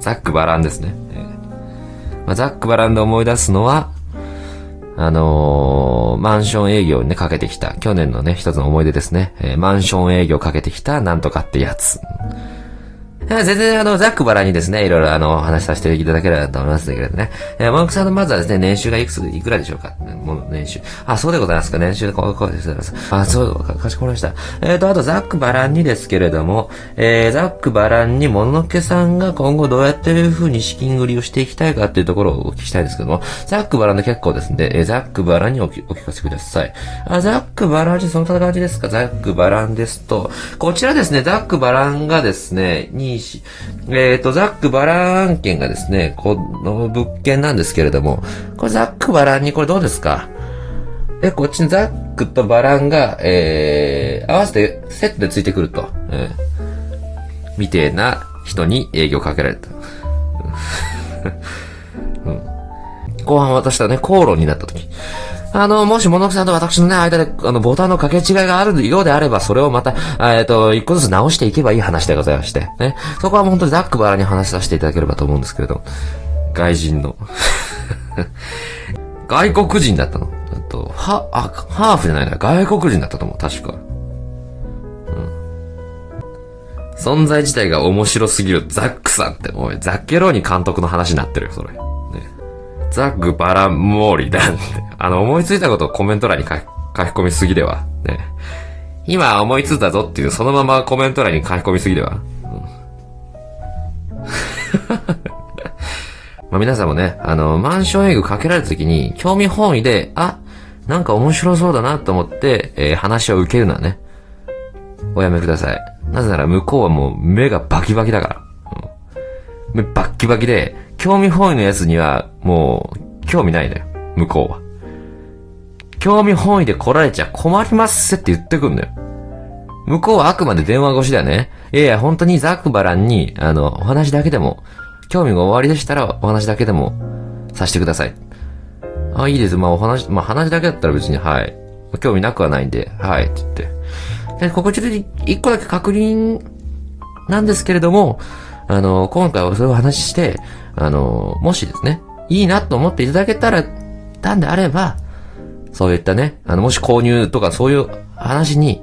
ザックバランですね。ザックバランで思い出すのは、あのーマンション営業にね、かけてきた、去年のね、一つの思い出ですね。えーマンション営業かけてきた、なんとかってやつ。全然あの、ザックバラにですね、いろいろあの、話させていただければと思いますけれどね。えー、モンクさんのまずはですね、年収がいくつ、いくらでしょうか？もう年収。あ、そうでございますか？年収、こう、こうです。あ、そう、かかしこまりました。えっ、と、あと、ザックバランにですけれども、えー、ザックバランにもののけさんが今後どうやっていう風に資金繰りをしていきたいかっていうところをお聞きしたいんですけども、ザックバランで結構ですね、えー、ザックバランにおお聞かせください。あ、ザックバランにその感じですか？ザックバランですと、こちらですね、ザックバランがですね、にし、えっ、と、ザックバラン案件がですね、この物件なんですけれども、これザックバランにこれどうですか？え、こっちにザックとバランが、えー、合わせてセットでついてくると。えー、みてえな人に営業かけられた。うん、後半私とね、口論になった時。あの、もし、モノクさんと私のね、間で、あの、ボタンの掛け違いがあるようであれば、それをまた、えっ、と、一個ずつ直していけばいい話でございまして、ね。そこは本当にザックバラに話させていただければと思うんですけれど、外人の。外国人だったの。えっと、は、あ、ハーフじゃないな。外国人だったと思う、確か。存在自体が面白すぎるザックさんって、おい、ザッケローニ監督の話になってるよ、それ。ね。ザックバラモーリだって。あの、思いついたことをコメント欄に書き込みすぎでは。ね。今思いついたぞっていう、そのままコメント欄に書き込みすぎでは。まあ皆さんもね、あの、マンション営業かけられた時に、興味本位で、あ、なんか面白そうだなと思って、えー話を受けるのはね、おやめください。なぜなら向こうはもう目がバキバキだから。うん、目バッキバキで、興味本位のやつには、もう、興味ないのよ。向こうは。興味本位で来られちゃ困りますって言ってくんだよ。向こうはあくまで電話越しだよね。いやいや、本当にザクバランに、あの、お話だけでも、興味が終わりでしたら、お話だけでも、させてください。あ、いいです。まあ、お話、まあ、話だけだったら別に、はい。興味なくはないんで、はい、って言って。で、ここちょっと一個だけ確認なんですけれども、あの、今回はそういう話して、あの、もしですね、いいなと思っていただけたら、たんであれば、そういったね、あの、もし購入とかそういう話に、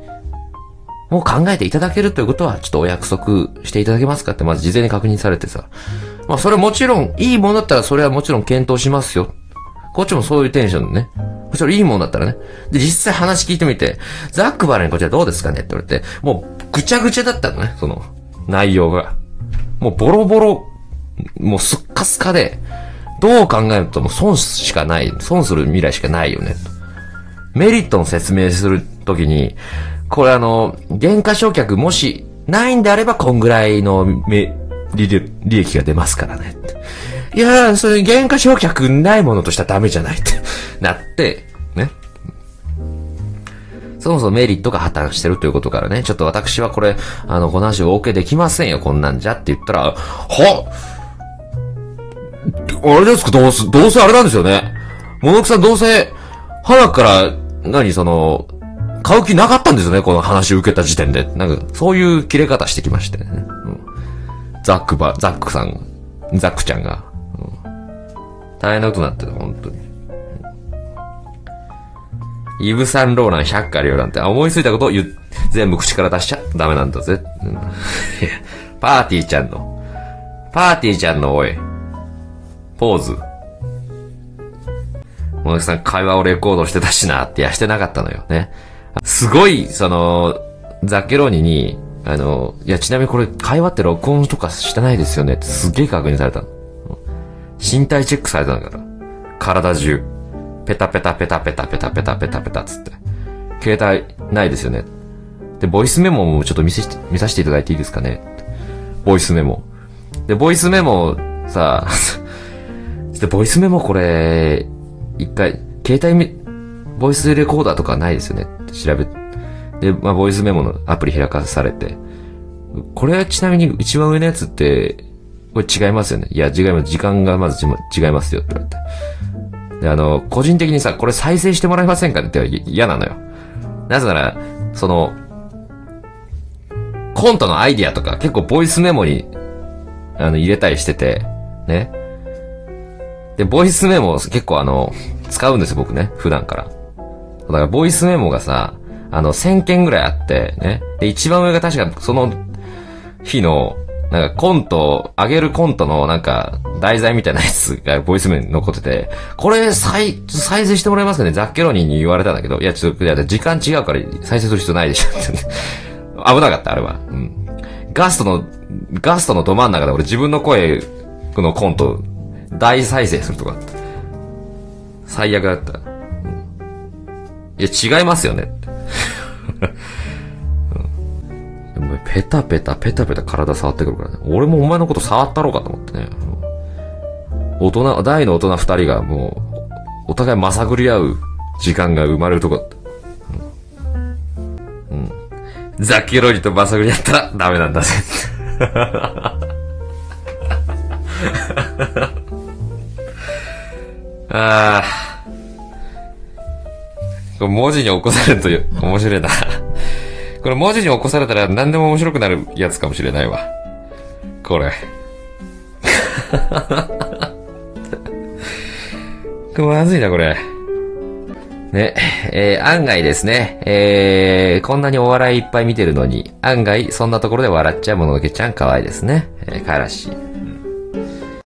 もう考えていただけるということは、ちょっとお約束していただけますかって、まず事前に確認されてさ。まあ、それもちろん、いいものだったら、それはもちろん検討しますよ。こっちもそういうテンションでね。それいいものだったらね。で、実際話聞いてみて、ザックバラにこちらどうですかねって言われて、もう、ぐちゃぐちゃだったのね、その、内容が。もう、ボロボロ、もう、すっかすかで、どう考えるともう損しかない、損する未来しかないよね、と。メリットの説明するときに、これあの、原価償却もしないんであれば、こんぐらいのめ利益が出ますからね。いやー、それ原価償却ないものとしたらダメじゃないって なって、ね。そもそもメリットが破綻してるということからね、ちょっと私はこれ、あの、この話を OK できませんよ、こんなんじゃって言ったら、はあれですか、どうせ、どうせあれなんですよね。モノクさんどうせ、花から、何その、買う気なかったんですよね、この話を受けた時点で。なんか、そういう切れ方してきましてね。うん、ザックば、ザックさん、ザックちゃんが。うん、大変なことになってる、本当に。イブ・サンローラン100回よなんて、思いついたことを言、全部口から出しちゃダメなんだぜ。うん、パーティーちゃんの、パーティーちゃんのおい、ポーズ。モノクさん会話をレコードしてたしなって、や、してなかったのよね。すごい、その、ザッケローニに、あの、いや、ちなみにこれ会話って録音とかしてないですよねってすげえ確認されたの。身体チェックされたんだから。体中。ペタペタペタペタペタペタペタペタつって。携帯ないですよね。で、ボイスメモもちょっと見せ、見させていただいていいですかね。ボイスメモ。で、ボイスメモさ、で、ボイスメモこれ、一回、携帯め、ボイスレコーダーとかないですよね調べ。で、まあ、ボイスメモのアプリ開かされて。これはちなみに一番上のやつって、これ違いますよね。いや、違います。時間がまず違いますよって言われて。で、あの、個人的にさ、これ再生してもらえませんかねって嫌なのよ。なぜなら、その、コントのアイディアとか結構ボイスメモにあの、入れたりしてて、ね。で、ボイスメモ結構あの、使うんですよ、僕ね。普段から。だから、ボイスメモがさ、あの、1000件ぐらいあって、ね。で、一番上が確か、その日の、なんかコント、上げるコントのなんか、題材みたいなやつがボイスメモに残ってて、これ、再、再生してもらえますかね？ザッケロニーに言われたんだけど、いや、ちょっと、時間違うから再生する必要ないでしょって。危なかった、あれは。うん。ガストの、ガストのど真ん中で俺自分の声のコント、大再生するとかった。最悪だった。いや、違いますよね。うんもペタペタ、ペタペタ体触ってくるからね。俺もお前のこと触ったろうかと思ってね。大人、大の大人二人がもう、お互いまさぐり合う時間が生まれるとこだった。うん。ザッキロリとまさぐり合ったらダメなんだぜ。ああ。これ文字に起こされると面白いな。これ文字に起こされたら何でも面白くなるやつかもしれないわ。これ。これまずいな、これ。ね、えー案外ですね、えーこんなにお笑いいっぱい見てるのに、案外そんなところで笑っちゃうもののけちゃん可愛いですね。えー、かわらしい。